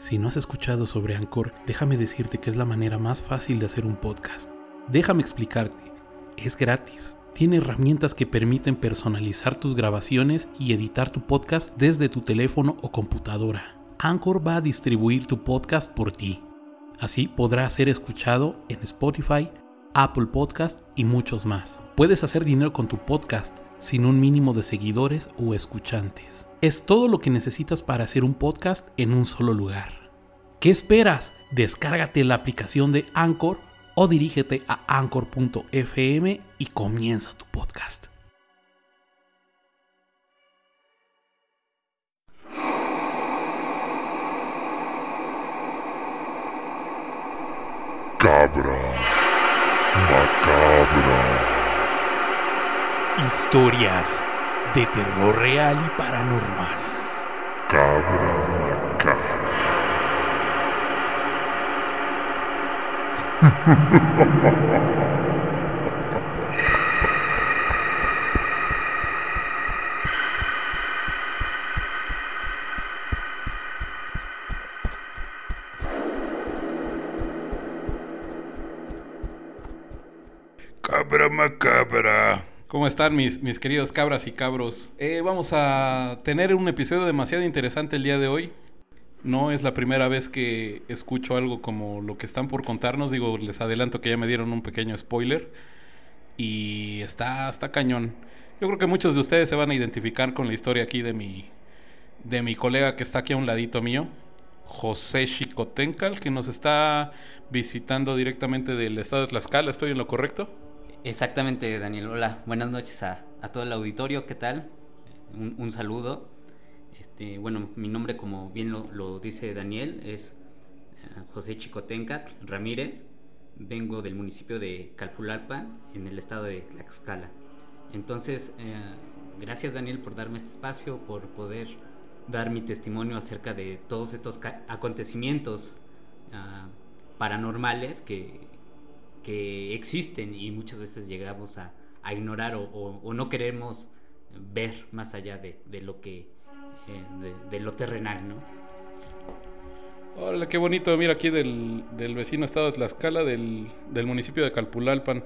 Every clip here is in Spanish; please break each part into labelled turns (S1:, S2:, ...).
S1: Si no has escuchado sobre Anchor, déjame decirte que es la manera más fácil de hacer un podcast. Déjame explicarte. Es gratis. Tiene herramientas que permiten personalizar tus grabaciones y editar tu podcast desde tu teléfono o computadora. Anchor va a distribuir tu podcast por ti. Así podrá ser escuchado en Spotify, Apple Podcast y muchos más. Puedes hacer dinero con tu podcast sin un mínimo de seguidores o escuchantes. Es todo lo que necesitas para hacer un podcast en un solo lugar. ¿Qué esperas? Descárgate la aplicación de Anchor o dirígete a anchor.fm y comienza tu podcast.
S2: Cabra macabra.
S1: Historias de terror real y paranormal.
S2: Cabra macabra. Cabra macabra.
S1: ¿Cómo están mis, mis queridos cabras y cabros? Eh, vamos a tener un episodio demasiado interesante el día de hoy. No es la primera vez que escucho algo como lo que están por contarnos. Digo, les adelanto que ya me dieron un pequeño spoiler. Y está, está cañón. Yo creo que muchos de ustedes se van a identificar con la historia aquí de mi, de mi colega que está aquí a un ladito mío. José Chicotencal, que nos está visitando directamente del estado de Tlaxcala. ¿Estoy en lo correcto?
S3: Exactamente, Daniel. Hola, buenas noches a, a todo el auditorio. ¿Qué tal? Un, saludo. Este, bueno, mi nombre, como bien lo, dice Daniel, es eh, José Chicotencat Ramírez. Vengo del municipio de Calpulalpan, en el estado de Tlaxcala. Entonces, eh, gracias Daniel por darme este espacio, por poder dar mi testimonio acerca de todos estos acontecimientos ah, paranormales que, que existen y muchas veces llegamos a, a ignorar o, o- o no queremos ver más allá de, de lo que eh, de, de lo terrenal, ¿no?
S1: Hola, qué bonito. Mira, aquí del, del vecino estado de Tlaxcala, del, del municipio de Calpulalpan.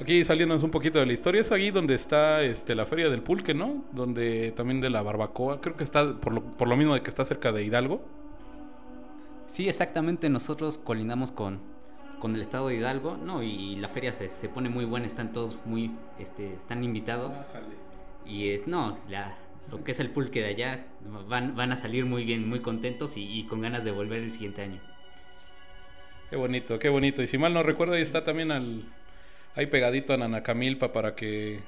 S1: Aquí saliéndonos un poquito de la historia, es ahí donde está este, la feria del pulque, ¿no? Donde también de la barbacoa. Creo que está, por lo, por lo mismo de que está cerca de Hidalgo.
S3: Sí, exactamente. Nosotros colindamos con, con el estado de Hidalgo, ¿no? Y la feria se, se pone muy buena, están todos muy, este, están invitados. Y es, no, la, lo que es el pulque de allá, van, van a salir muy bien, muy contentos y, y con ganas de volver el siguiente año.
S1: Qué bonito, qué bonito. Y si mal no recuerdo, ahí está también al, ahí pegadito a Nanacamilpa para que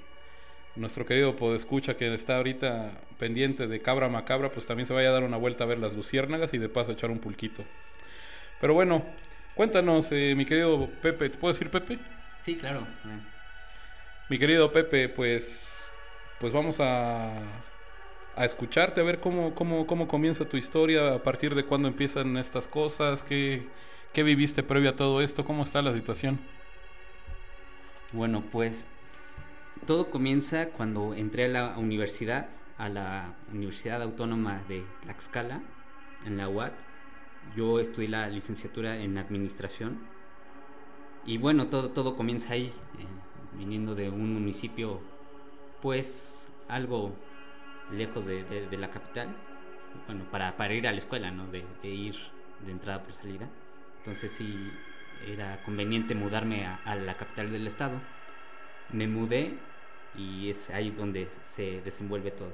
S1: nuestro querido podescucha que está ahorita pendiente de Cabra Macabra, pues también se vaya a dar una vuelta a ver las luciérnagas y de paso echar un pulquito. Pero bueno, cuéntanos, eh, mi querido Pepe, ¿te puedo decir Pepe?
S3: Sí, claro. eh.
S1: Mi querido Pepe, pues, pues vamos a, a escucharte, a ver cómo, cómo, cómo comienza tu historia, a partir de cuándo empiezan estas cosas, qué, qué viviste previo a todo esto, cómo está la situación.
S3: Bueno, pues todo comienza cuando entré a la universidad, a la Universidad Autónoma de Tlaxcala, en la UAT. Yo estudié la licenciatura en administración. Y bueno, todo, todo comienza ahí, eh, viniendo de un municipio, pues algo lejos de, de- la capital. Bueno, para, para ir a la escuela, ¿no? De, de ir de entrada por salida. Entonces sí, era conveniente mudarme a, a la capital del estado. Me mudé y es ahí donde se desenvuelve todo.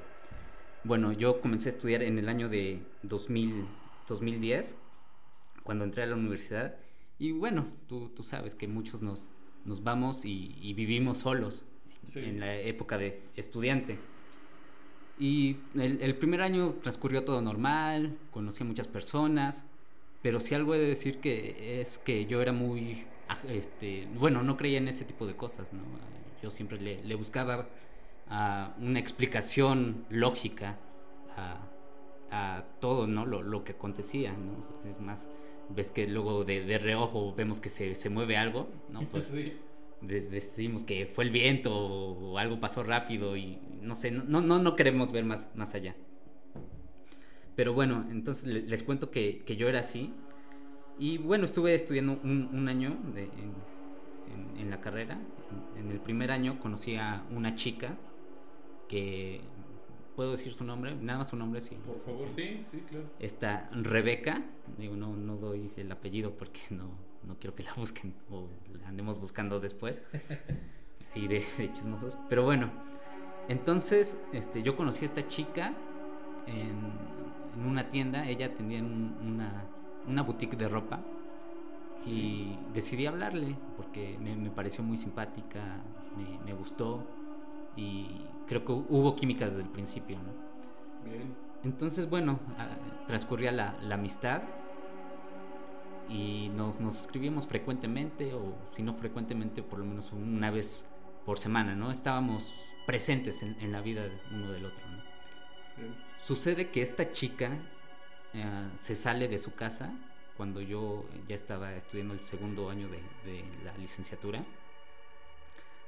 S3: Bueno, yo comencé a estudiar en el año de 2000, 2010, cuando entré a la universidad. Y bueno, tú, tú sabes que muchos nos, nos vamos y, y vivimos solos
S1: Sí.
S3: en la época de estudiante. Y el, el primer año transcurrió todo normal, conocí a muchas personas, pero sí algo he de decir que es que yo era muy, aj- este, bueno, no creía en ese tipo de cosas, ¿no? Yo siempre le, le buscaba ah, una explicación lógica a, a todo, ¿no? Lo, lo que acontecía, ¿no? Es más, ves que luego de, de reojo vemos que se, se mueve algo, ¿no? Pues
S1: Sí.
S3: decimos que fue el viento o algo pasó rápido y no sé, no, no, no queremos ver más, más allá. Pero bueno, entonces le- les cuento que, que yo era así. Y bueno, estuve estudiando un, un año de- en, en- en la carrera. En, en el primer año conocí a una chica que... ¿Puedo decir su nombre? Nada más su nombre, sí.
S1: sí, sí, claro.
S3: Esta Rebeca, digo, no, no doy el apellido porque no, no quiero que la busquen o la andemos buscando después. Y de, de chismosos. Pero bueno, entonces este, yo conocí a esta chica en, en una tienda. Ella atendía en un- una, una boutique de ropa. Y decidí hablarle porque me, me pareció muy simpática, me, me gustó y creo que hubo química desde el principio, ¿no?
S1: Bien.
S3: Entonces, bueno, ah, transcurría la, la amistad y nos, nos escribíamos frecuentemente, o si no frecuentemente, por lo menos una vez por semana, ¿no? Estábamos presentes en, en la vida de uno del otro, ¿no? Sucede que esta chica eh, se sale de su casa cuando yo ya estaba estudiando el segundo año de, de la licenciatura.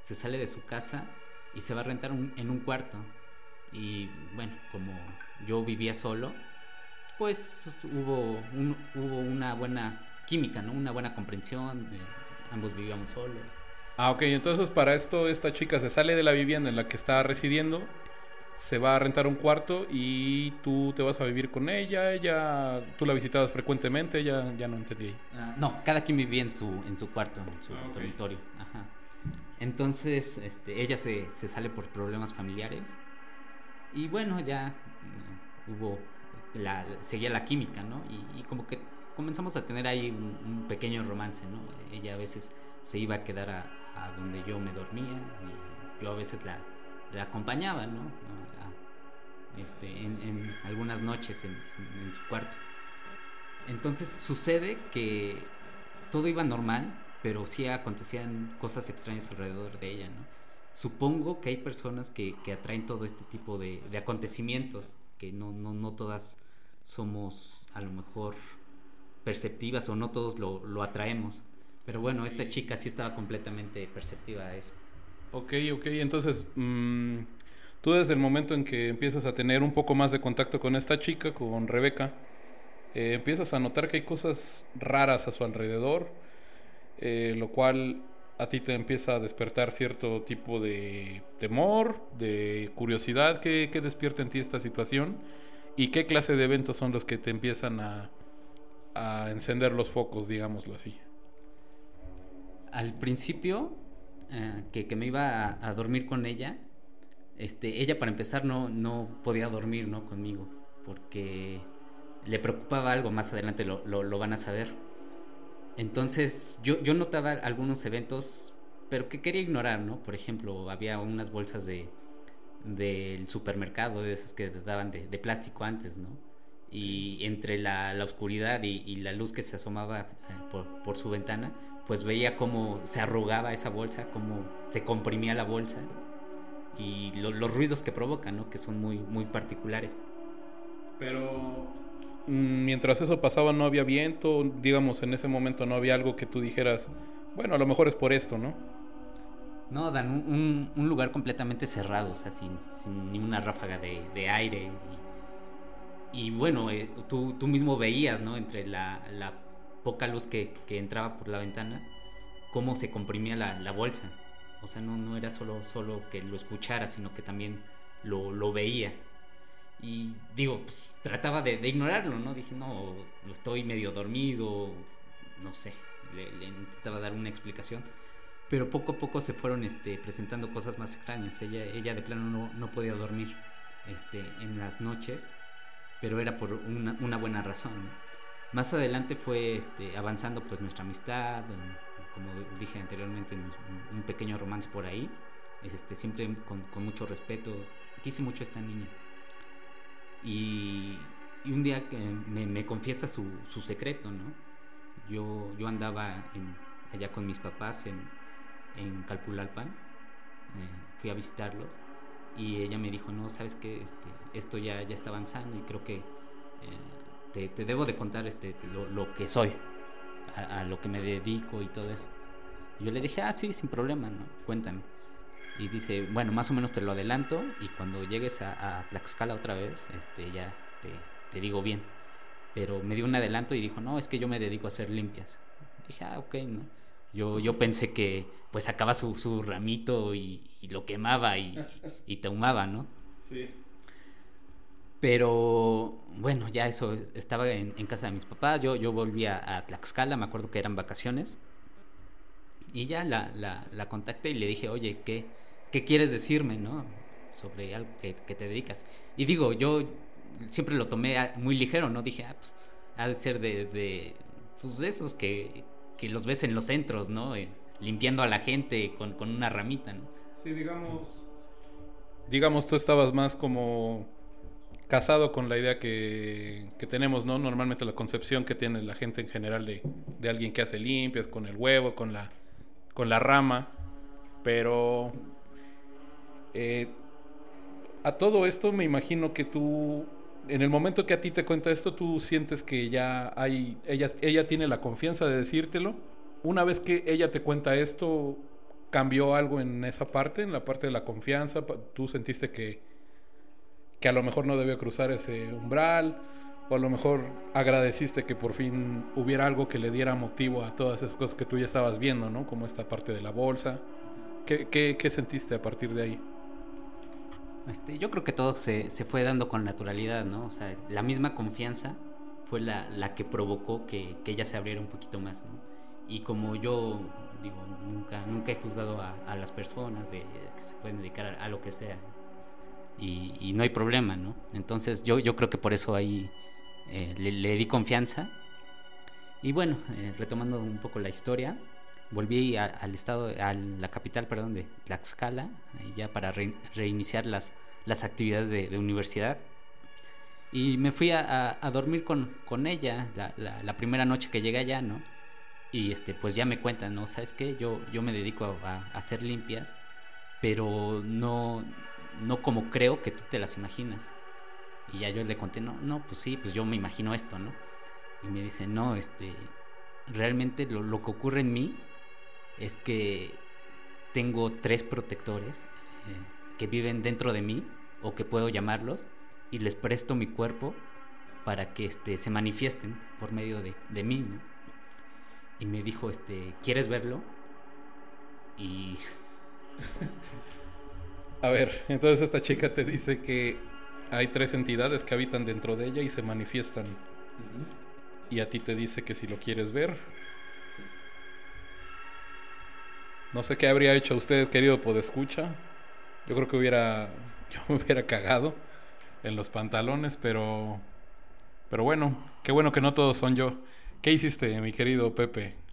S3: Se sale de su casa y se va a rentar un- en un cuarto. Y bueno, como yo vivía solo, pues hubo, un- hubo una buena química, ¿no? Una buena comprensión. eh, ambos vivíamos solos.
S1: Ah, ok, entonces para esto esta chica se sale de la vivienda en la que está residiendo, se va a rentar un cuarto y tú te vas a vivir con ella, ella, tú la visitabas frecuentemente, ya, ya no entendí. ahí.
S3: Ah, no, cada quien vivía en su, en su cuarto, en su
S1: Ah, ok.
S3: dormitorio. Ajá. Entonces, este, ella se, sale por problemas familiares. Y bueno, ya eh, hubo, la, seguía la química, ¿no? Y, como que comenzamos a tener ahí un, pequeño romance, ¿no? Ella a veces se iba a quedar a, donde yo me dormía y yo a veces la, acompañaba, ¿no? Este, en, algunas noches en su cuarto. Entonces sucede que todo iba normal, pero sí acontecían cosas extrañas alrededor de ella, ¿no? Supongo que hay personas que, que atraen todo este tipo de, de acontecimientos, que no, no, no todas somos a lo mejor perceptivas o no todos lo, lo atraemos. Pero bueno, esta chica sí estaba completamente perceptiva a eso.
S1: Ok, ok, entonces mm, tú desde el momento en que empiezas a tener un poco más de contacto con esta chica, con Rebeca, eh, empiezas a notar que hay cosas raras a su alrededor, eh, lo cual a ti te empieza a despertar cierto tipo de temor, de curiosidad que, despierta en ti esta situación y qué clase de eventos son los que te empiezan a, a encender los focos, digámoslo así.
S3: Al principio, eh, que, que me iba a, dormir con ella, este, ella para empezar no, no podía dormir ¿no? conmigo, porque le preocupaba algo, más adelante lo- lo van a saber. Entonces yo, yo notaba algunos eventos, pero que quería ignorar, ¿no? Por ejemplo, había unas bolsas de del supermercado, de esas que daban de, de plástico antes, ¿no? Y entre la, la oscuridad y, y la luz que se asomaba eh, por, por su ventana, pues veía cómo se arrugaba esa bolsa, cómo se comprimía la bolsa y lo- los ruidos que provoca, ¿no? Que son muy, muy particulares.
S1: Pero mientras eso pasaba no había viento, digamos en ese momento no había algo que tú dijeras, bueno, a lo mejor es por esto, ¿no?
S3: No, dan un, lugar completamente cerrado, o sea, sin, sin ni una ráfaga de, aire. Y, bueno, eh, tú, tú mismo veías, ¿no? Entre la, poca luz que, que entraba por la ventana, cómo se comprimía la, la bolsa. O sea, no, no era solo, solo que lo escuchara, sino que también lo, lo veía. Y digo, pues, trataba de, de ignorarlo, ¿no? Dije, no, estoy medio dormido, no sé, le, le intentaba dar una explicación. Pero poco a poco se fueron este, presentando cosas más extrañas. Ella, ella de plano no, no podía dormir este, en las noches, pero era por una, una buena razón. Más adelante fue este, avanzando pues nuestra amistad, en- como dije anteriormente, un pequeño romance por ahí, este, siempre con, con mucho respeto. Quise mucho a esta niña. Y, un día que me, confiesa su, secreto, ¿no? Yo, yo andaba allá con mis papás en, en Calpulalpan, eh, fui a visitarlos y ella me dijo, no, sabes que este, esto ya, ya está avanzando y creo que eh, te, te debo de contar este, lo, lo que soy, a, a lo que me dedico y todo eso. Y yo le dije, ah, sí, sin problema, ¿no? Cuéntame. Y dice, bueno, más o menos te lo adelanto y cuando llegues a, a Tlaxcala otra vez, este, ya te, te digo bien. Pero me dio un adelanto y dijo, no, es que yo me dedico a hacer limpias. Dije, ah, ok, ¿no? Yo, yo pensé que pues sacaba su, su ramito y, lo quemaba y, y te ahumaba, ¿no? Sí. Pero bueno, ya eso, estaba en, casa de mis papás, yo, yo volví a, Tlaxcala, me acuerdo que eran vacaciones, y ya la, la, la contacté y le dije, oye, ¿qué, ¿qué quieres decirme, no? Sobre algo que, que, te dedicas. Y digo, yo siempre lo tomé muy ligero, ¿no? Dije, ah, pues, ha de ser de, de, pues, de esos que, que los ves en los centros, ¿no? Eh, limpiando a la gente con, con una ramita, ¿no?
S1: Sí, digamos, digamos, tú estabas más como casado con la idea que, que, tenemos, ¿no? Normalmente la concepción que tiene la gente en general de, de, alguien que hace limpias, con el huevo, con la, con la rama, pero eh, a todo esto me imagino que tú, en el momento que a ti te cuenta esto, tú sientes que ya hay, ella, ella tiene la confianza de decírtelo. Una vez que ella te cuenta esto, ¿cambió algo en esa parte, en la parte de la confianza? ¿Tú sentiste que que a lo mejor no debió cruzar ese umbral, o a lo mejor agradeciste que por fin hubiera algo que le diera motivo a todas esas cosas que tú ya estabas viendo, ¿no? Como esta parte de la bolsa. ¿Qué, qué, sentiste a partir de ahí?
S3: Este, yo creo que todo se, se, fue dando con naturalidad, ¿no? O sea, la misma confianza fue la, la que provocó que, que, ella se abriera un poquito más, ¿no? Y como yo, digo, nunca, nunca he juzgado a, a las personas de, que se pueden dedicar a, a lo que sea y, no hay problema, ¿no? Entonces yo, yo creo que por eso ahí eh, le, di confianza. Y bueno, eh, retomando un poco la historia, volví al estado, a la capital, perdón, de Tlaxcala, ya para reiniciar las, las actividades de, universidad. Y me fui a, dormir con, con ella la, la, primera noche que llegué allá, ¿no? Y este, pues ya me cuentan, ¿no? ¿Sabes qué? Yo, yo me dedico a, a hacer limpias, pero no, no como creo que tú te las imaginas. Y ya yo le conté, no, no, pues sí, pues yo me imagino esto, ¿no? Y me dice, no, este, realmente lo, que ocurre en mí es que tengo tres protectores eh, que viven dentro de mí, o que puedo llamarlos, y les presto mi cuerpo para que este, se manifiesten por medio de, de mí, ¿no? Y me dijo, este, ¿quieres verlo? Y
S1: A ver, entonces esta chica te dice que hay tres entidades que habitan dentro de ella y se manifiestan. Y a ti te dice que si lo quieres ver. No sé qué habría hecho usted, querido podescucha. Yo creo que hubiera. Yo me hubiera cagado en los pantalones, pero. Pero bueno, qué bueno que no todos son yo. ¿Qué hiciste, mi querido Pepe?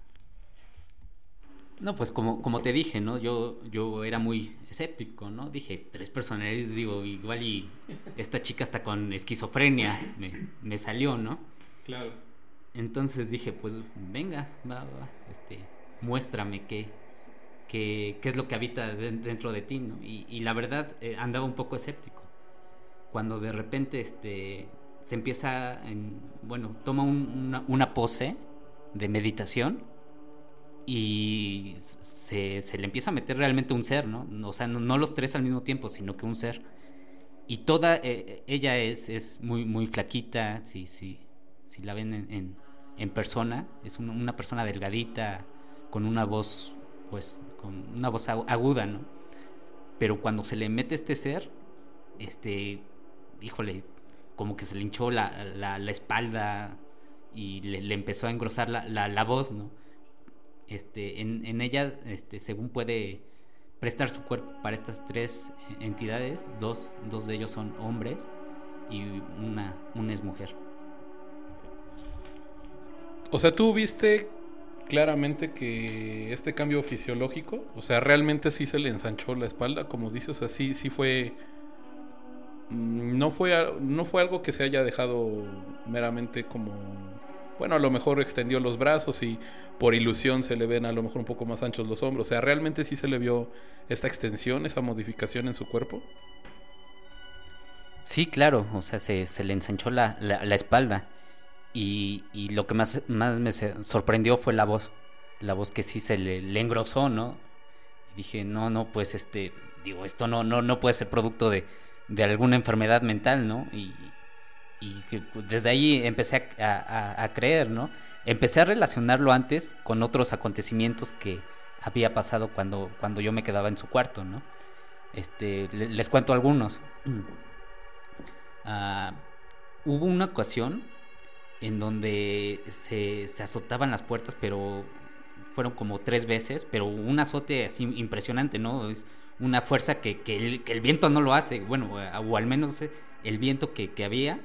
S3: No, pues como, como te dije, ¿no? Yo, yo era muy escéptico, ¿no? Dije, tres personalidades, digo, igual y esta chica está con esquizofrenia, me, me salió, ¿no?
S1: Claro.
S3: Entonces dije, pues venga, va, va, este, muéstrame qué, qué, qué es lo que habita dentro de ti, ¿no? Y, y la verdad, eh, andaba un poco escéptico. Cuando de repente, este, se empieza, en, bueno, toma una, una pose de meditación y se, le empieza a meter realmente un ser, ¿no? O sea, no, los tres al mismo tiempo, sino que un ser. Y toda, eh, ella es, es muy, muy flaquita, si, si, si la ven en, en, persona, es una persona delgadita, con una voz, pues, con una voz aguda, ¿no? Pero cuando se le mete este ser, este, híjole, como que se le hinchó la, la, la espalda y le, empezó a engrosar la, la voz, ¿no? Este, en, ella, este, según puede prestar su cuerpo para estas tres entidades, dos, dos de ellos son hombres y una, una es mujer.
S1: O sea, tú viste claramente que este cambio fisiológico, o sea, realmente sí se le ensanchó la espalda, como dices, o sea, sí, sí fue mm, no fue no fue algo que se haya dejado meramente como bueno, a lo mejor extendió los brazos y por ilusión se le ven a lo mejor un poco más anchos los hombros. O sea, ¿realmente sí se le vio esta extensión, esa modificación en su cuerpo?
S3: Sí, claro, o sea, se, le ensanchó la, espalda. Y, lo que más, más me sorprendió fue la voz. La voz que sí se le, engrosó, ¿no? Y dije, no, no, pues este, digo, esto no, no, no puede ser producto de, de alguna enfermedad mental, ¿no? Y, y desde ahí empecé a, creer, ¿no? Empecé a relacionarlo antes con otros acontecimientos que había pasado cuando, cuando yo me quedaba en su cuarto, ¿no? Este, le- les cuento algunos. Ah, hubo una ocasión en donde se, se azotaban las puertas, pero fueron como tres veces, pero un azote así impresionante, ¿no? Es una fuerza que, que el, viento no lo hace, bueno, o al menos el viento que había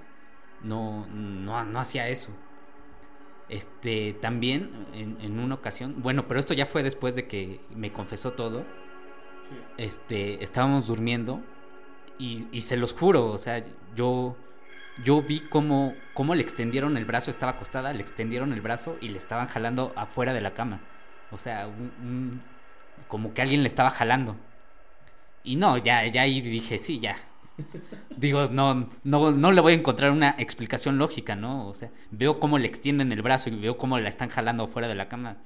S3: no, no, no hacía eso. Este, también en, en una ocasión, bueno, pero esto ya fue después de que me confesó todo. Este, estábamos durmiendo y, y se los juro, o sea, yo, yo vi cómo, cómo le extendieron el brazo, estaba acostada, le extendieron el brazo y le estaban jalando afuera de la cama. O sea, un- un- como que alguien le estaba jalando. Y no, ya, ya ahí dije, sí, ya. Digo, no, no, no le voy a encontrar una explicación lógica, ¿no? O sea, veo cómo le extienden el brazo y veo cómo la están jalando afuera de la cama.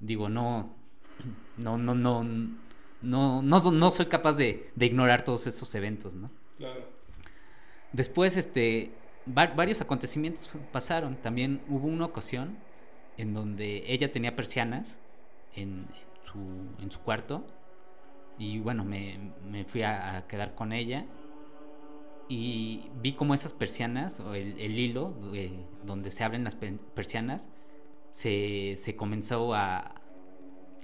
S3: Digo, no, no, no, no, no, no, no soy capaz de, de ignorar todos esos eventos, ¿no?
S1: Claro.
S3: Después, este, va- varios acontecimientos pasaron. También hubo una ocasión en donde ella tenía persianas en, en su, en su cuarto. Y bueno, me, me fui a, a quedar con ella. Y vi como esas persianas, o el, hilo eh, donde se abren las pe- persianas, se, comenzó a,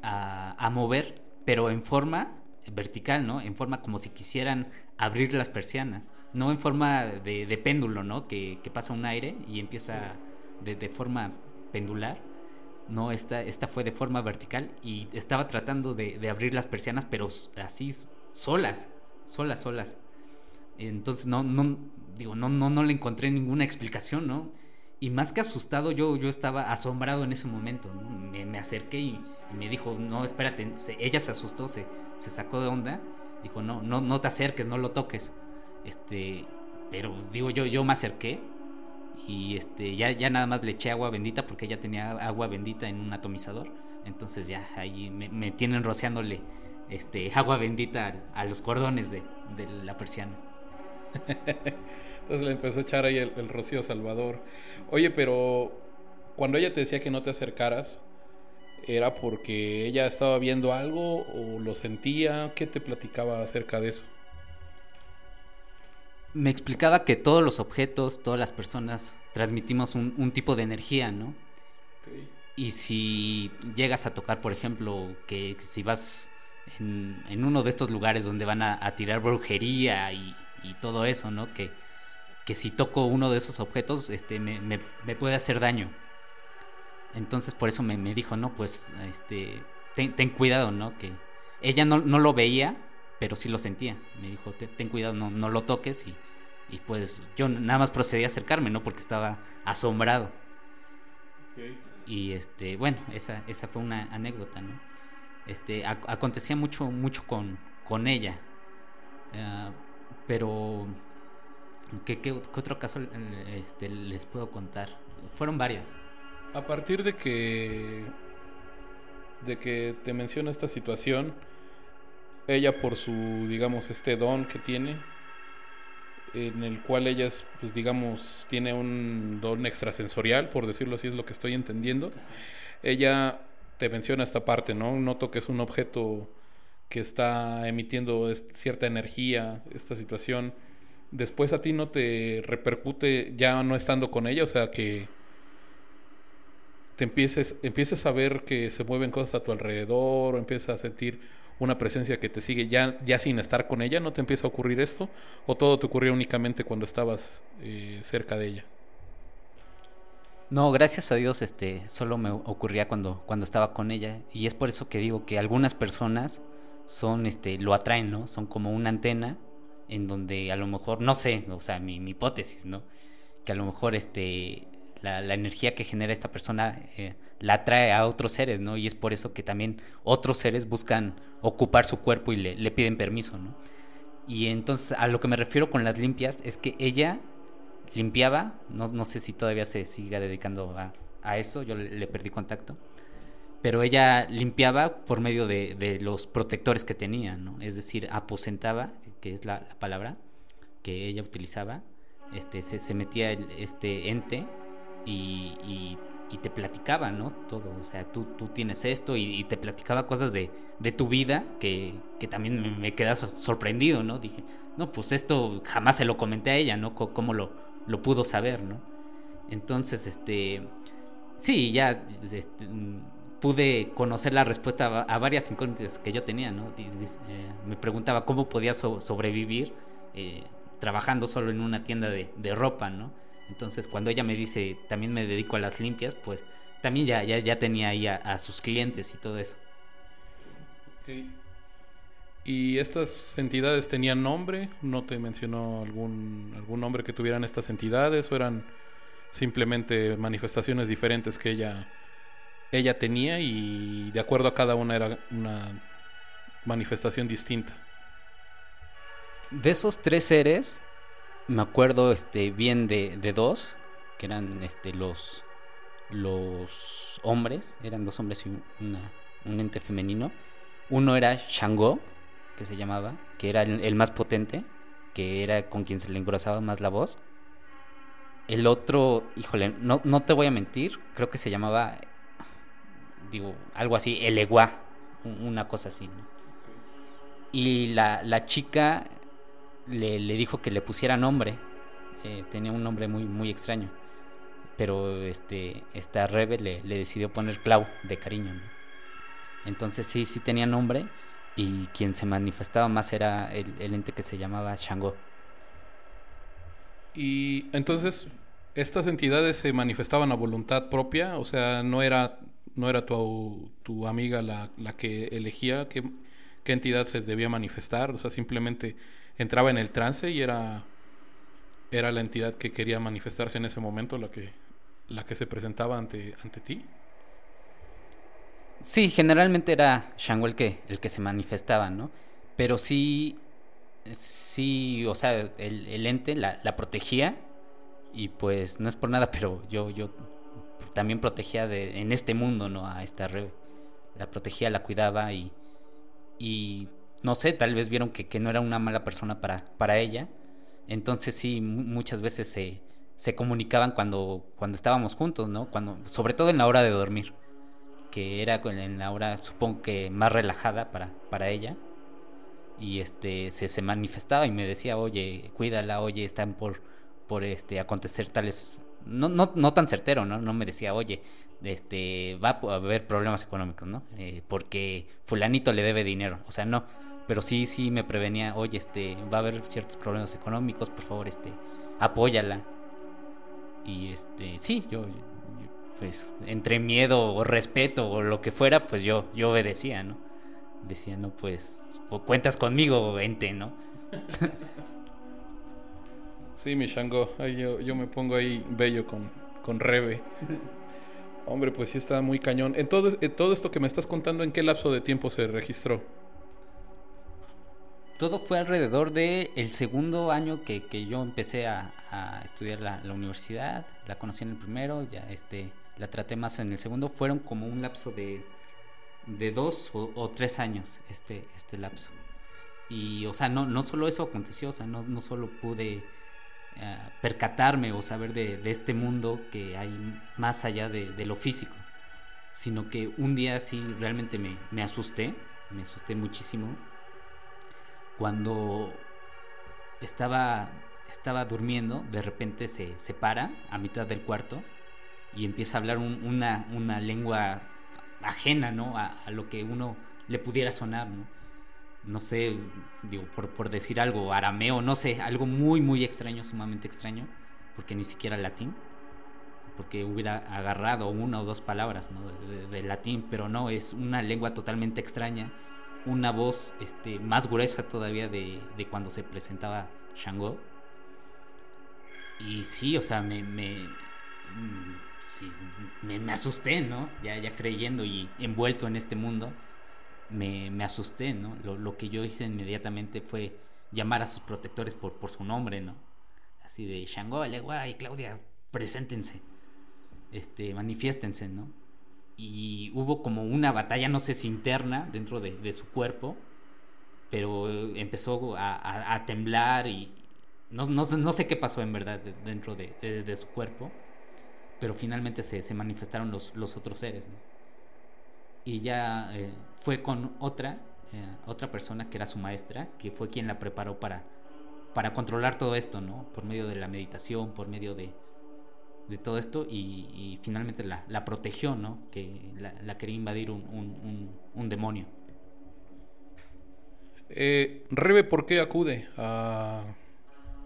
S3: a, mover, pero en forma vertical, ¿no? En forma como si quisieran abrir las persianas, no en forma de, péndulo, ¿no? Que, pasa un aire y empieza de, forma pendular. No, esta, esta fue de forma vertical y estaba tratando de, de abrir las persianas, pero así solas, solas, solas. Entonces no, no, digo, no, no, no le encontré ninguna explicación, ¿no? Y más que asustado, yo, yo estaba asombrado en ese momento, ¿no? Me, me acerqué y, y me dijo, no, espérate, se- ella se asustó, se, se sacó de onda, dijo, no, no, no te acerques, no lo toques. Este, pero digo, yo, yo me acerqué y este, ya, ya nada más le eché agua bendita porque ella tenía agua bendita en un atomizador. Entonces ya ahí me, me tienen rociándole este, agua bendita a, a los cordones de, de la persiana.
S1: Entonces le empezó a echar ahí el, el Rocío Salvador. Oye, pero cuando ella te decía que no te acercaras, ¿era porque ella estaba viendo algo o lo sentía? ¿Qué te platicaba acerca de eso?
S3: Me explicaba que todos los objetos, todas las personas transmitimos un, un tipo de energía, ¿no? Y si llegas a tocar, por ejemplo, que si vas en, en uno de estos lugares donde van a, a tirar brujería y, y todo eso, ¿no? Que, que si toco uno de esos objetos, este, me, me- me puede hacer daño. Entonces por eso me, me dijo, no, pues, este, ten, ten cuidado, ¿no? Que ella no, no lo veía, pero sí lo sentía. Me dijo, ten, ten cuidado, no, no lo toques y, y pues yo nada más procedí a acercarme, ¿no? Porque estaba asombrado. Y este, bueno, esa, esa fue una anécdota, ¿no? Este, ac- acontecía mucho, mucho con, con ella. Ah, pero, ¿qué, qué, qué otro caso eh, este, les puedo contar? Fueron varios.
S1: A partir de que de que te menciona esta situación, ella por su digamos este don que tiene en el cual ella es, pues digamos tiene un don extrasensorial, por decirlo así es lo que estoy entendiendo. Ella te menciona esta parte, ¿no? Noto que es un objeto que está emitiendo cierta energía, esta situación. Después a ti no te repercute ya no estando con ella, o sea que te empieces, empieces a ver que se mueven cosas a tu alrededor, o empiezas a sentir una presencia que te sigue ya, ya sin estar con ella, ¿no te empieza a ocurrir esto? ¿O todo te ocurrió únicamente cuando estabas eh, cerca de ella?
S3: No, gracias a Dios, este, solo me ocurría cuando, cuando estaba con ella. Y es por eso que digo que algunas personas son, este, lo atraen, ¿no? Son como una antena en donde a lo mejor, no sé, o sea, mi, mi hipótesis, ¿no? Que a lo mejor, este, la, la energía que genera esta persona eh, la atrae a otros seres, ¿no? Y es por eso que también otros seres buscan ocupar su cuerpo y le, le piden permiso, ¿no? Y entonces a lo que me refiero con las limpias es que ella limpiaba, no, no sé si todavía se siga dedicando a, a eso, yo le, le perdí contacto, pero ella limpiaba por medio de, de los protectores que tenía, ¿no? Es decir, aposentaba, que es la, la palabra que ella utilizaba, este, se, metía este ente y, te platicaba, ¿no? Todo, o sea, tú, tú tienes esto y, te platicaba cosas de, tu vida que, también me, me quedas sorprendido, ¿no? Dije, no, pues esto jamás se lo comenté a ella, ¿no? cómo lo, lo pudo saber, ¿no? Entonces, este, sí, ya este, pude conocer la respuesta a, varias incógnitas que yo tenía, ¿no? Eh, me preguntaba cómo podía sobrevivir eh, trabajando solo en una tienda de, ropa, ¿no? Entonces, cuando ella me dice, también me dedico a las limpias, pues también ya, ya, ya tenía ahí a, sus clientes y todo eso.
S1: ¿Y estas entidades tenían nombre? ¿No te mencionó algún, algún nombre que tuvieran estas entidades o eran simplemente manifestaciones diferentes que ella, ella tenía y de acuerdo a cada una era una manifestación distinta?
S3: De esos tres seres, me acuerdo este, bien de, de dos, que eran este, los, los hombres, eran dos hombres y un ente femenino. Uno era Shango, que se llamaba, que era el, más potente, que era con quien se le engrosaba más la voz. El otro, híjole, no, no te voy a mentir, creo que se llamaba, digo, algo así, el Eguá, una cosa así. Y la, la chica le, le, dijo que le pusiera nombre, eh, tenía un nombre muy, muy extraño, pero este, esta Rebe le, le decidió poner Clau de cariño. Entonces sí, sí tenía nombre y quien se manifestaba más era el, ente que se llamaba Shango.
S1: Y entonces, ¿estas entidades se manifestaban a voluntad propia? O sea, no era, no era tu, tu amiga la, la, que elegía qué, qué entidad se debía manifestar. O sea, simplemente entraba en el trance y era, era la entidad que quería manifestarse en ese momento la que, la que se presentaba ante, ante ti.
S3: Sí, generalmente era Shango el que, el que se manifestaba, ¿no? Pero sí, sí, o sea, el, ente la, protegía y pues no es por nada, pero yo, yo también protegía de, en este mundo, ¿no? A esta red. La protegía, la cuidaba y, y no sé, tal vez vieron que, que no era una mala persona para, para ella. Entonces sí, muchas veces se, se comunicaban cuando, cuando estábamos juntos, ¿no? Cuando, sobre todo en la hora de dormir que era en la hora, supongo que más relajada para, para ella. Y este se, se manifestaba y me decía, oye, cuídala, oye, están por, por este, acontecer tales. No, no, no tan certero, ¿no? No me decía, oye, este, va a haber problemas económicos, ¿no? Eh, porque fulanito le debe dinero. O sea, no. Pero sí, sí me prevenía, oye, este, va a haber ciertos problemas económicos, por favor, este, apóyala. Y este, sí, yo, pues entre miedo o respeto o lo que fuera, pues yo, yo obedecía, ¿no? Decía, no, pues, cuentas conmigo, ente, ¿no?
S1: sí, mi Shango, yo, me pongo ahí bello con, con Rebe. Hombre, pues sí está muy cañón. En todo, todo esto que me estás contando, ¿en qué lapso de tiempo se registró?
S3: Todo fue alrededor del el segundo año que, yo empecé a, estudiar la, la, universidad. La conocí en el primero, ya este la traté más en el segundo, fueron como un lapso de, de dos o, tres años este, este lapso. Y, o sea, no, no solo eso aconteció, o sea, no, no solo pude eh, percatarme o saber de, este mundo que hay más allá de, lo físico, sino que un día sí realmente me, asusté, me asusté muchísimo, cuando estaba, estaba durmiendo, de repente se, se para a mitad del cuarto y empieza a hablar una, una, lengua ajena, ¿no? A, lo que uno le pudiera sonar, ¿no? No sé, digo, por, por, decir algo, arameo, no sé, algo muy, muy extraño, sumamente extraño, porque ni siquiera latín, porque hubiera agarrado una o dos palabras, ¿no? De, latín, pero no, es una lengua totalmente extraña, una voz este, más gruesa todavía de, de cuando se presentaba Shango. Y sí, o sea, me, me sí, me, asusté, ¿no? Ya, ya creyendo y envuelto en este mundo, me, asusté, ¿no? Lo, lo, que yo hice inmediatamente fue llamar a sus protectores por, por su nombre, ¿no? Así de Shango, y Claudia, preséntense, este, manifiéstense, ¿no? Y hubo como una batalla, no sé si interna, dentro de, de su cuerpo, pero empezó a, a, temblar y, no, no, no, sé qué pasó en verdad dentro de, de, su cuerpo, pero finalmente se, se manifestaron los, los, otros seres. Y ya eh, fue con otra, eh, otra persona que era su maestra, que fue quien la preparó para, para controlar todo esto, ¿no? Por medio de la meditación, por medio de, de todo esto y, finalmente la, la, protegió, ¿no? Que la, quería invadir un, un, un, demonio.
S1: Eh, Rebe, ¿por qué acude a,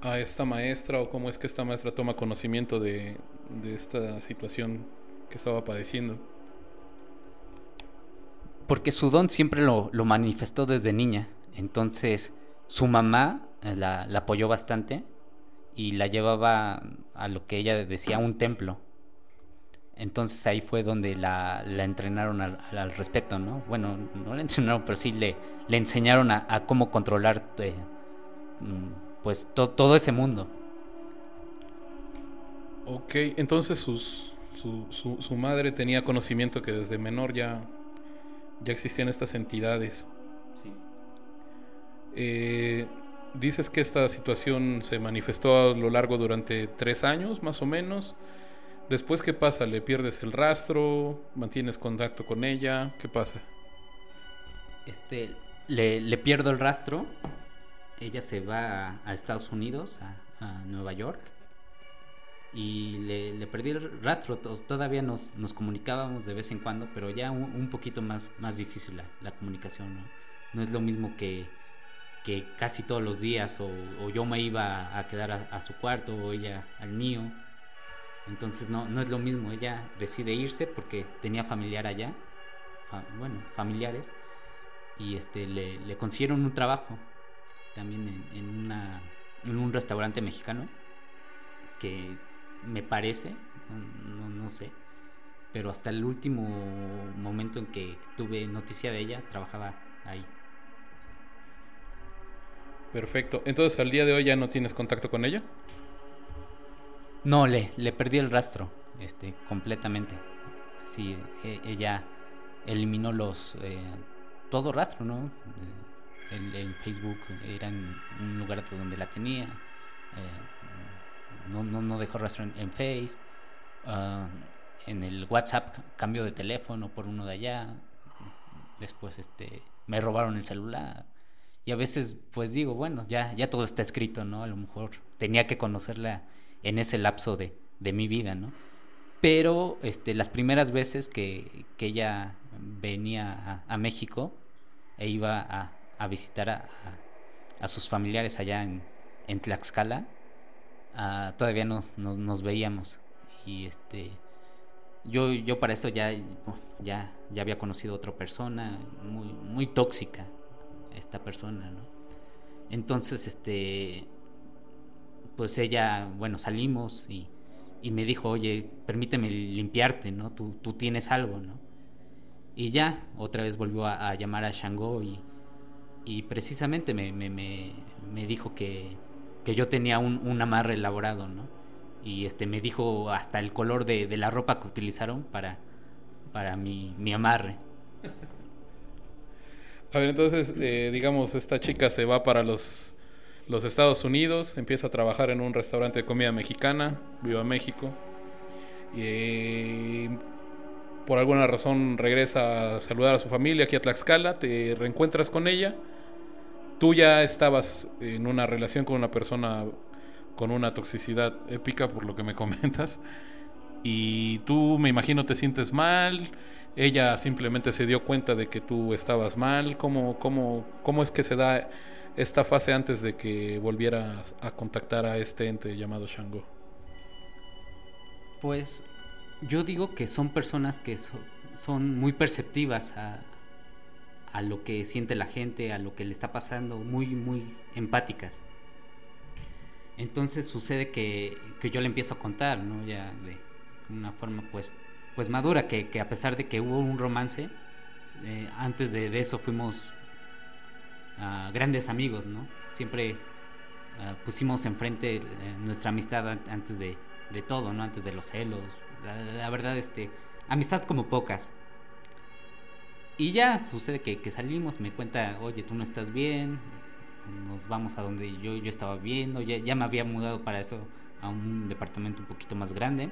S1: a, esta maestra o cómo es que esta maestra toma conocimiento de, de esta situación que estaba padeciendo?
S3: Porque su don siempre lo, lo manifestó desde niña. Entonces, su mamá eh, la, la apoyó bastante y la llevaba a lo que ella decía un templo. Entonces ahí fue donde la, la entrenaron al, respecto, ¿no? Bueno, no la entrenaron, pero sí le, le enseñaron a, a cómo controlar eh, mm, pues todo ese mundo.
S1: Ok, entonces su, su, su, madre tenía conocimiento que desde menor ya, ya existían estas entidades. Sí. Eh, dices que esta situación se manifestó a lo largo durante tres años, más o menos. Después, ¿qué pasa? ¿Le pierdes el rastro? ¿Mantienes contacto con ella? ¿Qué pasa?
S3: Este, le, le pierdo el rastro. Ella se va a, Estados Unidos, a, Nueva York. Y le, perdí el rastro. Todavía nos, nos, comunicábamos de vez en cuando, pero ya un, poquito más, más difícil la, comunicación. ¿no? no es lo mismo que que casi todos los días o, yo me iba a quedar a, su cuarto o ella al mío. Entonces no, no es lo mismo, ella decide irse porque tenía familiar allá, bueno, familiares, y este, le, le consiguieron un trabajo también en, en, una, en un restaurante mexicano que me parece, no, no sé, pero hasta el último momento en que tuve noticia de ella, trabajaba ahí.
S1: Perfecto. Entonces, al día de hoy ya no tienes contacto con ella.
S3: No, le, le perdí el rastro, este, completamente. Sí, e, ella eliminó los eh, todo rastro, ¿no? El, Facebook era un lugar donde la tenía. Eh, no, no, no, dejó rastro en, Face. Ah, en el WhatsApp cambio de teléfono por uno de allá. Después este me robaron el celular. Y a veces, pues digo, bueno, ya, ya todo está escrito, ¿no? A lo mejor tenía que conocerla en ese lapso de, de mi vida, ¿no? Pero este, las primeras veces que, que ella venía a, a, México e iba a, a visitar a, a, sus familiares allá en, en Tlaxcala, uh, todavía nos, nos, veíamos. Y este, yo, yo para eso ya, ya, ya había conocido a otra persona muy, muy tóxica, esta persona. Entonces, este, pues ella, bueno, salimos y, y me dijo, oye, permíteme limpiarte, ¿no? Tú, tú tienes algo, ¿no? Y ya, otra vez volvió a, llamar a Shango y, y precisamente me, me, me, me dijo que, que, yo tenía un, un, amarre elaborado, ¿no? Y este, me dijo hasta el color de, de la ropa que utilizaron para, para mi, mi amarre.
S1: A ver, entonces, eh, digamos, esta chica se va para los, los Estados Unidos, empieza a trabajar en un restaurante de comida mexicana, viva México. Y por alguna razón regresa a saludar a su familia aquí a Tlaxcala, te reencuentras con ella. Tú ya estabas en una relación con una persona con una toxicidad épica, por lo que me comentas. Y tú, me imagino, te sientes mal ella simplemente se dio cuenta de que tú estabas mal. ¿Cómo, cómo, cómo es que se da esta fase antes de que volvieras a contactar a este ente llamado Shango?
S3: Pues yo digo que son personas que son muy perceptivas a, a lo que siente la gente, a lo que le está pasando, muy, muy empáticas. Entonces sucede que, que yo le empiezo a contar, ¿no? Ya de una forma pues pues madura, que, que, a pesar de que hubo un romance, eh, antes de, de, eso fuimos uh, grandes amigos, ¿no? Siempre uh, pusimos enfrente eh, nuestra amistad antes de, de, todo, ¿no? Antes de los celos. La, la, verdad, este, amistad como pocas. Y ya sucede que, que, salimos, me cuenta, oye, tú no estás bien, nos vamos a donde yo, yo estaba viendo, ya, ya me había mudado para eso a un departamento un poquito más grande.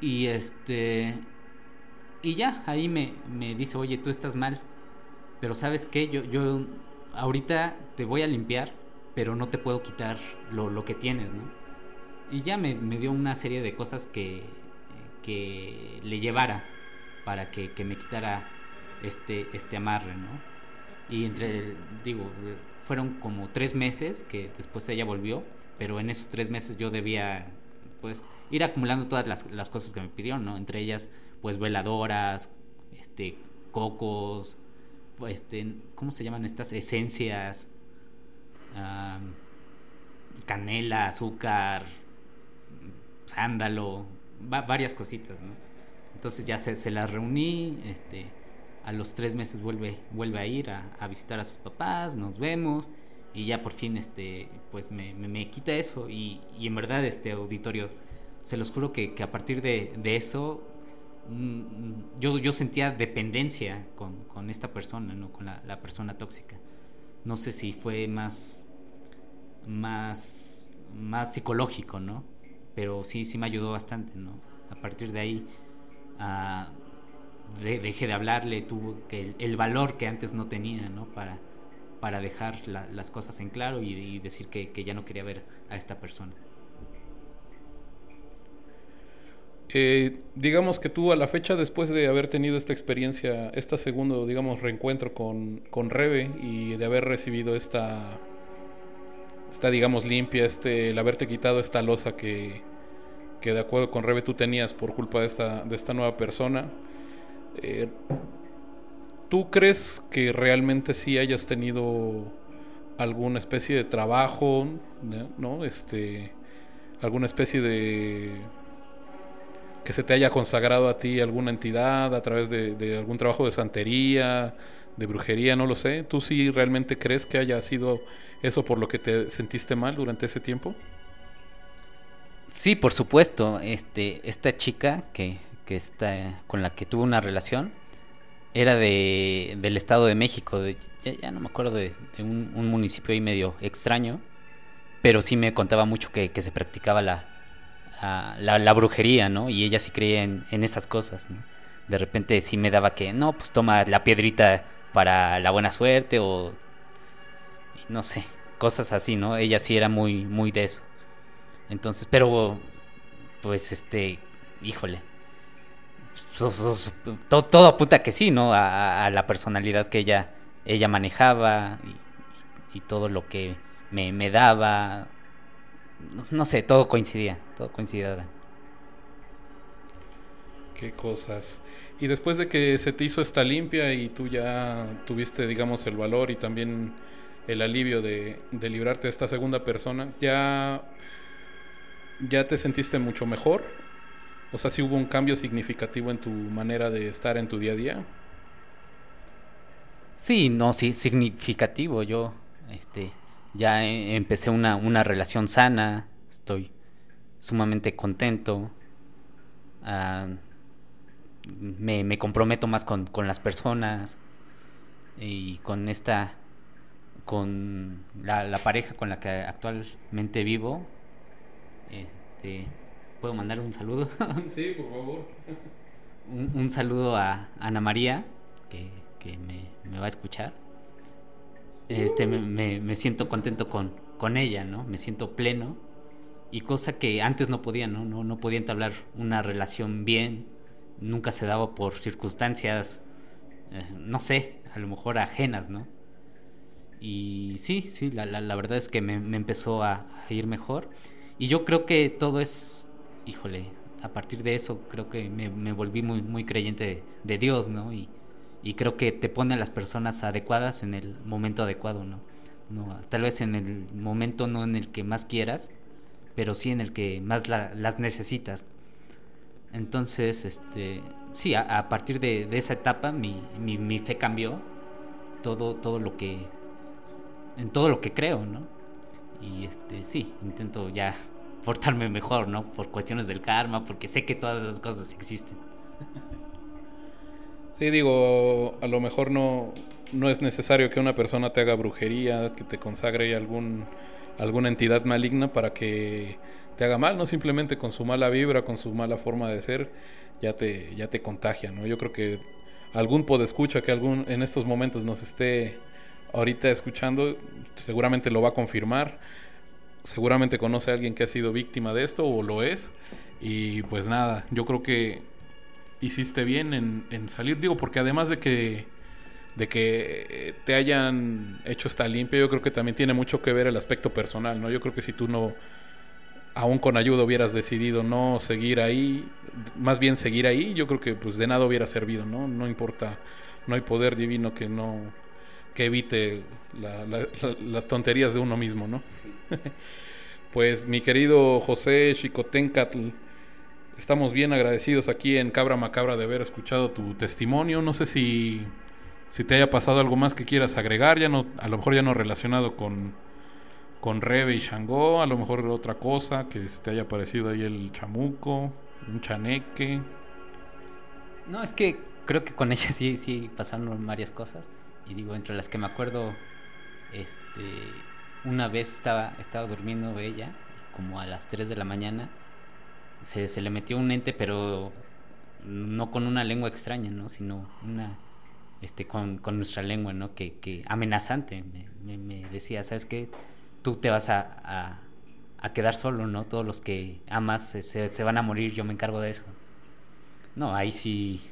S3: Y este. Y ya, ahí me, me dice, oye, tú estás mal. Pero sabes qué, yo, yo ahorita te voy a limpiar, pero no te puedo quitar lo, lo que tienes, ¿no? Y ya me, me, dio una serie de cosas que, que le llevara para que, que me quitara este, este amarre, ¿no? Y entre, digo, fueron como tres meses que después ella volvió, pero en esos tres meses yo debía, pues, ir acumulando todas las, las cosas que me pidieron, ¿no? Entre ellas, pues, veladoras, este, cocos, este, ¿cómo se llaman estas? Esencias, canela, azúcar, sándalo, va, varias cositas, ¿no? Entonces ya se, se las reuní, este a los tres meses vuelve, vuelve a ir a, visitar a sus papás, nos vemos y ya por fin este, pues me, me, quita eso y, y, en verdad este auditorio, se los juro que, que a partir de, de eso mm, yo, yo sentía dependencia con, con esta persona, ¿no? con la, la, persona tóxica. No sé si fue más, más, más psicológico, ¿no? Pero sí, sí me ayudó bastante, ¿no? A partir de ahí... Uh, de, dejé de hablarle, tuvo que el, valor que antes no tenía, ¿no? Para, para dejar las cosas en claro y, decir que, ya no quería ver a esta persona.
S1: Eh, digamos que tú a la fecha después de haber tenido esta experiencia, este segundo, digamos, reencuentro con, con Rebe y de haber recibido esta, esta digamos, limpia, este, el haberte quitado esta losa que, que de acuerdo con Rebe tú tenías por culpa de esta, de esta nueva persona, eh, ¿Tú crees que realmente sí hayas tenido alguna especie de trabajo, ¿no? Este, alguna especie de que se te haya consagrado a ti alguna entidad a través de, algún trabajo de santería, de brujería, no lo sé. ¿Tú sí realmente crees que haya sido eso por lo que te sentiste mal durante ese tiempo?
S3: Sí, por supuesto. Este, esta chica que, que está, con la que tuve una relación era de, del Estado de México, de, ya, no me acuerdo de, un, municipio ahí medio extraño, pero sí me contaba mucho que, se practicaba la, la, brujería, ¿no? Y ella sí creía en, esas cosas, ¿no? De repente sí me daba que, no, pues toma la piedrita para la buena suerte o, no sé, cosas así, ¿no? Ella sí era muy, muy de eso. Entonces, pero, pues, este, híjole, todo, todo apunta que sí, ¿no? A, la personalidad que ella, ella manejaba y, todo lo que me, daba. No sé, todo coincidía, todo coincidía.
S1: Qué cosas. Y después de que se te hizo esta limpia y tú ya tuviste, digamos, el valor y también el alivio de, de librarte de esta segunda persona, ¿ya, ¿ya te sentiste mucho mejor? O sea, si hubo un cambio significativo en tu manera de estar en tu día a día.
S3: Sí, no, sí, significativo. Yo este, ya e, empecé una, una relación sana, estoy sumamente contento. Ah, me, me, comprometo más con, con, las personas y con esta, con la, la pareja con la que actualmente vivo. Este, ¿Puedo mandar un saludo?
S1: sí, por favor.
S3: un, saludo a Ana María, que, que me, me, va a escuchar. Este, me, me, siento contento con, con ella, ¿no? Me siento pleno. Y cosa que antes no podía, ¿no? No, no podía entablar una relación bien. Nunca se daba por circunstancias, eh, no sé, a lo mejor ajenas, ¿no? Y sí, sí, la, la, la verdad es que me, me empezó a, a ir mejor. Y yo creo que todo es híjole, a partir de eso creo que me, volví muy, muy creyente de, Dios, ¿no? Y, creo que te pone a las personas adecuadas en el momento adecuado, ¿no? no tal vez en el momento no en el que más quieras, pero sí en el que más las necesitas. Entonces, este, sí, a, partir de, esa etapa mi, mi, mi, fe cambió, todo, todo lo que, en todo lo que creo, ¿no? Y este, sí, intento ya portarme mejor, ¿no? Por cuestiones del karma, porque sé que todas esas cosas existen.
S1: Sí, digo, a lo mejor no, no es necesario que una persona te haga brujería, que te consagre algún, alguna entidad maligna para que te haga mal, no simplemente con su mala vibra, con su mala forma de ser, ya te, ya te contagia, ¿no? Yo creo que algún podescucha que algún en estos momentos nos esté ahorita escuchando, seguramente lo va a confirmar. Seguramente conoce a alguien que ha sido víctima de esto o lo es. Y pues nada, yo creo que hiciste bien en, en salir. Digo, porque además de que de que te hayan hecho esta limpia, yo creo que también tiene mucho que ver el aspecto personal, ¿no? Yo creo que si tú no, aún con ayuda hubieras decidido no seguir ahí, más bien seguir ahí, yo creo que pues de nada hubiera servido, ¿no? No importa, no hay poder divino que no, que evite las tonterías de uno mismo, ¿no? pues mi querido José Chicotencatl, estamos bien agradecidos aquí en Cabra Macabra de haber escuchado tu testimonio, no sé si si te haya pasado algo más que quieras agregar, ya no, a lo mejor ya no relacionado con, con Rebe y Shango, a lo mejor otra cosa que se te haya parecido ahí el chamuco, un chaneque.
S3: No, es que creo que con ella sí, sí pasaron varias cosas. Y digo, entre las que me acuerdo, este, una vez estaba, estaba durmiendo ella, como a las 3 de la mañana, se, se le metió un ente, pero no con una lengua extraña, ¿no? Sino una este, con, nuestra lengua, ¿no? Que, amenazante. Me, decía, ¿sabes qué? Tú te vas a, a, quedar solo, ¿no? Todos los que amas se, se, van a morir, yo me encargo de eso. No, ahí sí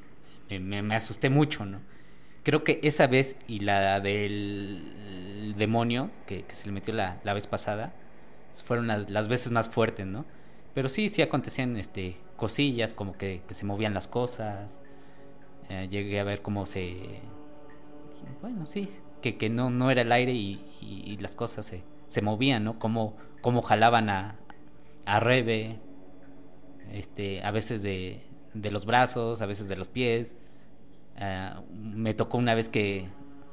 S3: me, asusté mucho, ¿no? Creo que esa vez y la del demonio que, se le metió la, la vez pasada fueron las, las, veces más fuertes, ¿no? Pero sí, sí acontecían este, cosillas, como que, que se movían las cosas, eh, llegué a ver cómo se... Bueno, sí, que, que no, no era el aire y, las cosas se, se movían, ¿no? Cómo, cómo jalaban a, a Rebe, este, a veces de, de los brazos, a veces de los pies. Eh, me tocó una vez que,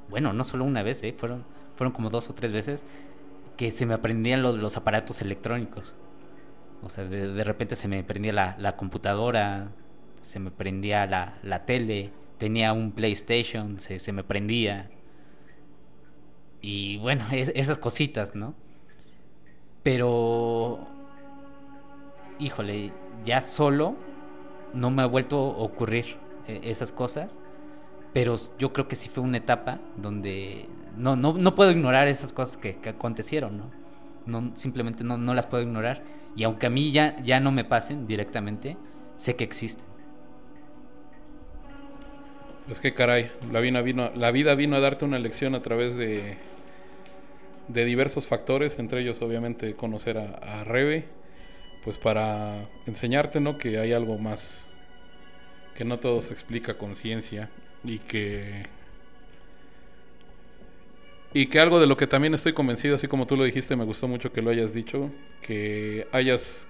S3: bueno, no solo una vez, ¿eh? fueron, fueron como dos o tres veces que se me aprendían los, los aparatos electrónicos. O sea, de, de repente se me prendía la, la computadora, se me prendía la, la tele, tenía un PlayStation, se, se me prendía. Y bueno, esas cositas, ¿no? Pero, híjole, ya solo no me ha vuelto a ocurrir eh, esas cosas. Pero yo creo que sí fue una etapa donde no, no, no puedo ignorar esas cosas que, que acontecieron, ¿no? no simplemente no, no, las puedo ignorar. Y aunque a mí ya, ya no me pasen directamente, sé que existen.
S1: Es que caray, la vida vino, la vida vino a darte una lección a través de, de diversos factores, entre ellos obviamente conocer a, Rebe, pues para enseñarte, ¿no? Que hay algo más, que no todo se explica con ciencia y que y que algo de lo que también estoy convencido, así como tú lo dijiste, me gustó mucho que lo hayas dicho, que hayas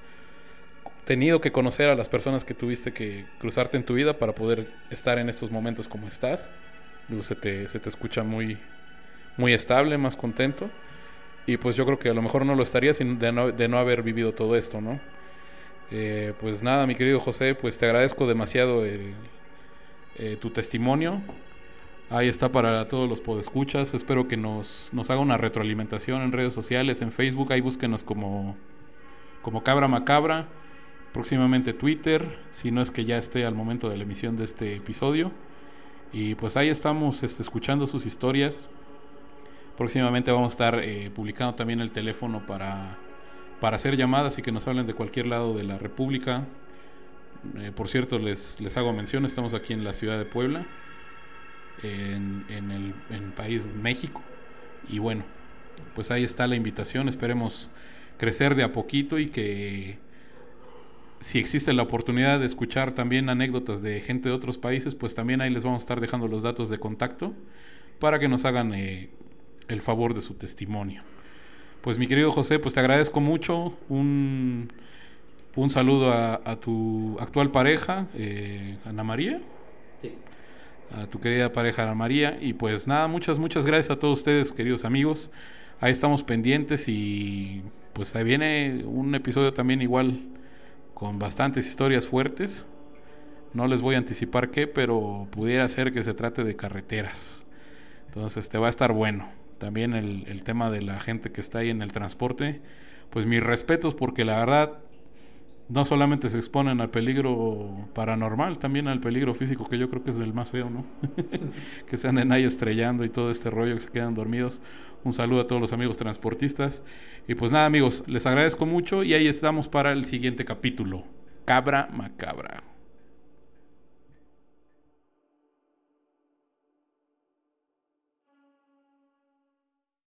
S1: tenido que conocer a las personas que tuviste que cruzarte en tu vida para poder estar en estos momentos como estás. Se te, se te escucha muy, muy estable, más contento. Y pues yo creo que a lo mejor no lo estaría sin de no, de no haber vivido todo esto, ¿no? Eh, pues nada, mi querido José, pues te agradezco demasiado el, eh, tu testimonio. Ahí está para todos los podescuchas. Espero que nos, nos haga una retroalimentación en redes sociales, en Facebook. Ahí búsquenos como, como Cabra Macabra próximamente Twitter, si no es que ya esté al momento de la emisión de este episodio. Y pues ahí estamos este, escuchando sus historias. Próximamente vamos a estar eh, publicando también el teléfono para, para hacer llamadas y que nos hablen de cualquier lado de la República. Eh, por cierto, les, les hago mención, estamos aquí en la ciudad de Puebla, en, en el en país México. Y bueno, pues ahí está la invitación. Esperemos crecer de a poquito y que si existe la oportunidad de escuchar también anécdotas de gente de otros países, pues también ahí les vamos a estar dejando los datos de contacto para que nos hagan eh, el favor de su testimonio. Pues mi querido José, pues te agradezco mucho. Un, un saludo a, tu actual pareja, eh, Ana María. Sí. A tu querida pareja Ana María. Y pues nada, muchas, muchas gracias a todos ustedes, queridos amigos. Ahí estamos pendientes y pues ahí viene un episodio también igual con bastantes historias fuertes. No les voy a anticipar qué, pero pudiera ser que se trate de carreteras. Entonces te va a estar bueno. También el, el tema de la gente que está ahí en el transporte, pues mis respetos porque la verdad no solamente se exponen al peligro paranormal, también al peligro físico, que yo creo que es el más feo, ¿no? que se anden ahí estrellando y todo este rollo, que se quedan dormidos. Un saludo a todos los amigos transportistas. Y pues nada, amigos, les agradezco mucho y ahí estamos para el siguiente capítulo. Cabra macabra.